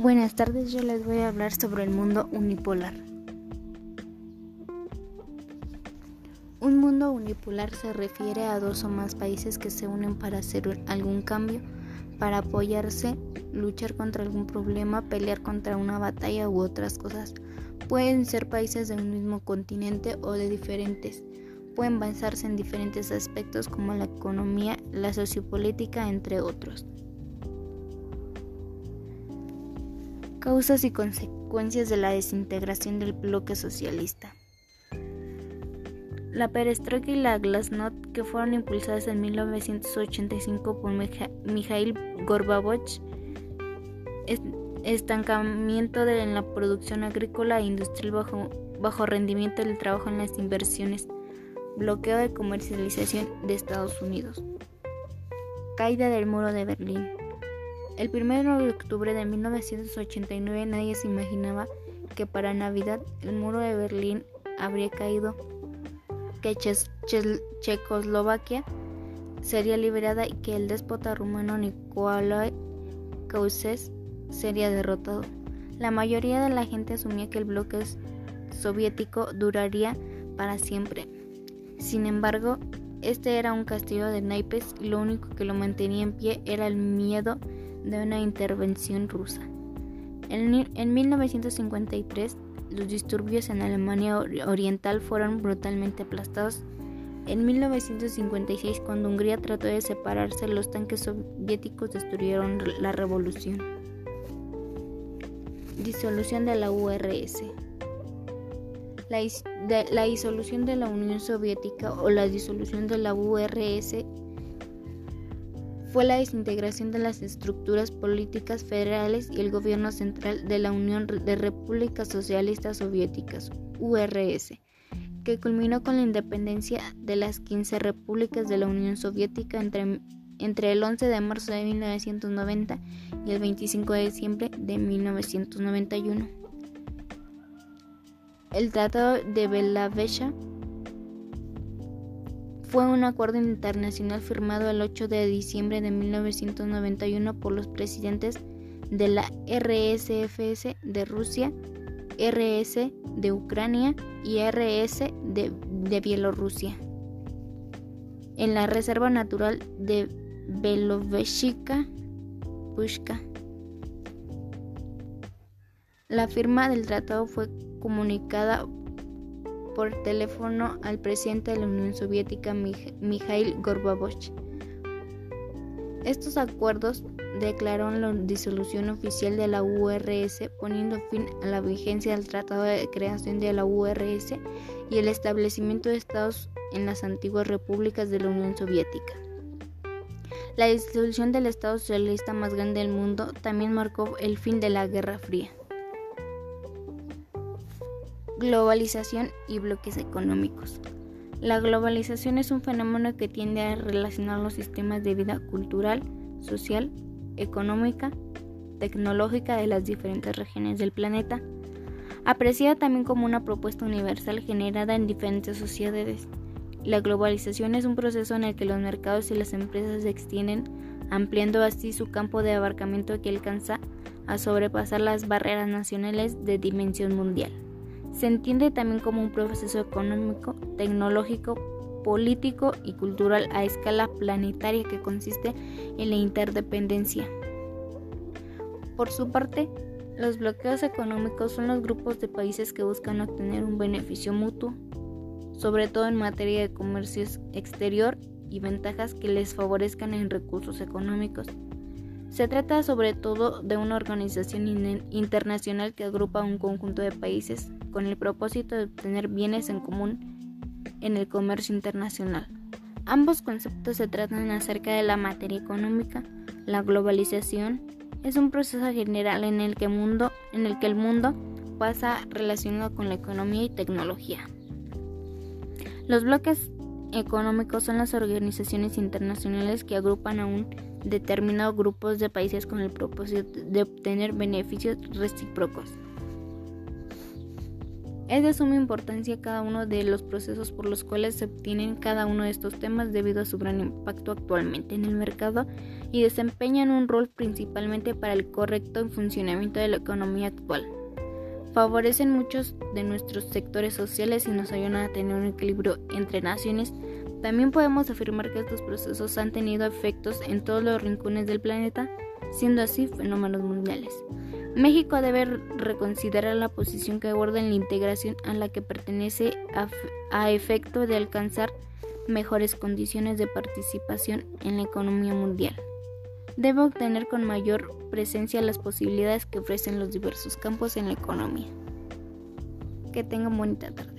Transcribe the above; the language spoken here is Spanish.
Buenas tardes, yo les voy a hablar sobre el mundo unipolar. Un mundo unipolar se refiere a dos o más países que se unen para hacer algún cambio, para apoyarse, luchar contra algún problema, pelear contra una batalla u otras cosas. Pueden ser países de un mismo continente o de diferentes. Pueden basarse en diferentes aspectos como la economía, la sociopolítica, entre otros. Causas y consecuencias de la desintegración del bloque socialista. La perestroika y la glasnost, que fueron impulsadas en 1985 por Mikhail Gorbachev, estancamiento de la producción agrícola e industrial bajo, bajo rendimiento del trabajo en las inversiones, bloqueo de comercialización de Estados Unidos, caída del muro de Berlín. El 1 de octubre de 1989 nadie se imaginaba que para Navidad el muro de Berlín habría caído, que Checoslovaquia sería liberada y que el déspota rumano Nicolae Ceausescu sería derrotado. La mayoría de la gente asumía que el bloque soviético duraría para siempre. Sin embargo, este era un castillo de naipes y lo único que lo mantenía en pie era el miedo de una intervención rusa. En, 1953, los disturbios en Alemania Oriental fueron brutalmente aplastados. En 1956, cuando Hungría trató de separarse, los tanques soviéticos destruyeron la revolución. Disolución de la URS. La, la disolución de la Unión Soviética o la disolución de la URS fue la desintegración de las estructuras políticas federales y el gobierno central de la Unión de Repúblicas Socialistas Soviéticas, URS, que culminó con la independencia de las 15 repúblicas de la Unión Soviética entre, el 11 de marzo de 1990 y el 25 de diciembre de 1991. El Tratado de Belavecha fue un acuerdo internacional firmado el 8 de diciembre de 1991 por los presidentes de la RSFS de Rusia, RS de Ucrania y RS de, Bielorrusia. En la Reserva Natural de Belovechica, Pushka. La firma del tratado fue comunicada por teléfono al presidente de la Unión Soviética Mikhail Gorbachev. Estos acuerdos declararon la disolución oficial de la URS, poniendo fin a la vigencia del Tratado de Creación de la URS y el establecimiento de estados en las antiguas repúblicas de la Unión Soviética. La disolución del Estado socialista más grande del mundo también marcó el fin de la Guerra Fría globalización y bloques económicos. La globalización es un fenómeno que tiende a relacionar los sistemas de vida cultural, social, económica, tecnológica de las diferentes regiones del planeta, apreciada también como una propuesta universal generada en diferentes sociedades. La globalización es un proceso en el que los mercados y las empresas se extienden, ampliando así su campo de abarcamiento que alcanza a sobrepasar las barreras nacionales de dimensión mundial. Se entiende también como un proceso económico, tecnológico, político y cultural a escala planetaria que consiste en la interdependencia. Por su parte, los bloqueos económicos son los grupos de países que buscan obtener un beneficio mutuo, sobre todo en materia de comercio exterior y ventajas que les favorezcan en recursos económicos. Se trata sobre todo de una organización internacional que agrupa un conjunto de países con el propósito de obtener bienes en común en el comercio internacional. Ambos conceptos se tratan acerca de la materia económica. La globalización es un proceso general en el que, mundo, en el, que el mundo pasa relacionado con la economía y tecnología. Los bloques económicos son las organizaciones internacionales que agrupan a un determinado grupo de países con el propósito de obtener beneficios recíprocos. Es de suma importancia cada uno de los procesos por los cuales se obtienen cada uno de estos temas debido a su gran impacto actualmente en el mercado y desempeñan un rol principalmente para el correcto funcionamiento de la economía actual. Favorecen muchos de nuestros sectores sociales y nos ayudan a tener un equilibrio entre naciones. También podemos afirmar que estos procesos han tenido efectos en todos los rincones del planeta, siendo así fenómenos mundiales. México debe reconsiderar la posición que aborda en la integración a la que pertenece a, efecto de alcanzar mejores condiciones de participación en la economía mundial. Debe obtener con mayor presencia las posibilidades que ofrecen los diversos campos en la economía. Que tengan bonita tarde.